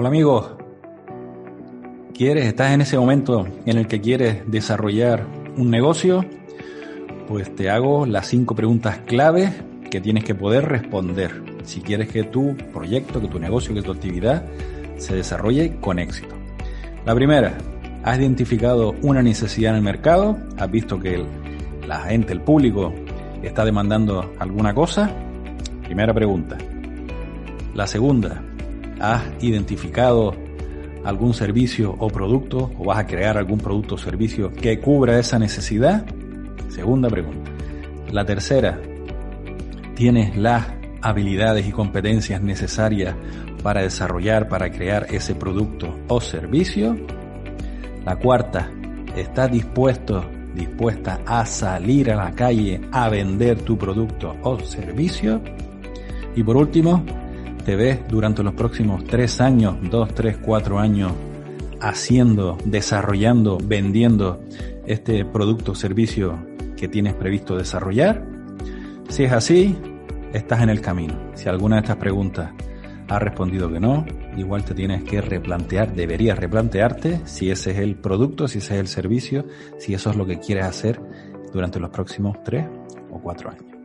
Hola amigos, ¿quieres, estás en ese momento en el que quieres desarrollar un negocio? Pues te hago las cinco preguntas claves que tienes que poder responder si quieres que tu proyecto, que tu negocio, que tu actividad se desarrolle con éxito. La primera, ¿has identificado una necesidad en el mercado? ¿Has visto que la gente, el público, está demandando alguna cosa? Primera pregunta. La segunda, ¿has identificado algún servicio o producto o vas a crear algún producto o servicio que cubra esa necesidad? Segunda pregunta. La tercera, ¿tienes las habilidades y competencias necesarias para desarrollar, para crear ese producto o servicio? La cuarta, ¿estás dispuesto, dispuesta a salir a la calle a vender tu producto o servicio? Y por último, ¿te ves durante los próximos tres años, dos, tres, cuatro años, haciendo, desarrollando, vendiendo este producto o servicio que tienes previsto desarrollar? Si es así, estás en el camino. Si alguna de estas preguntas ha respondido que no, igual te tienes que replantear, deberías replantearte si ese es el producto, si ese es el servicio, si eso es lo que quieres hacer durante los próximos tres o cuatro años.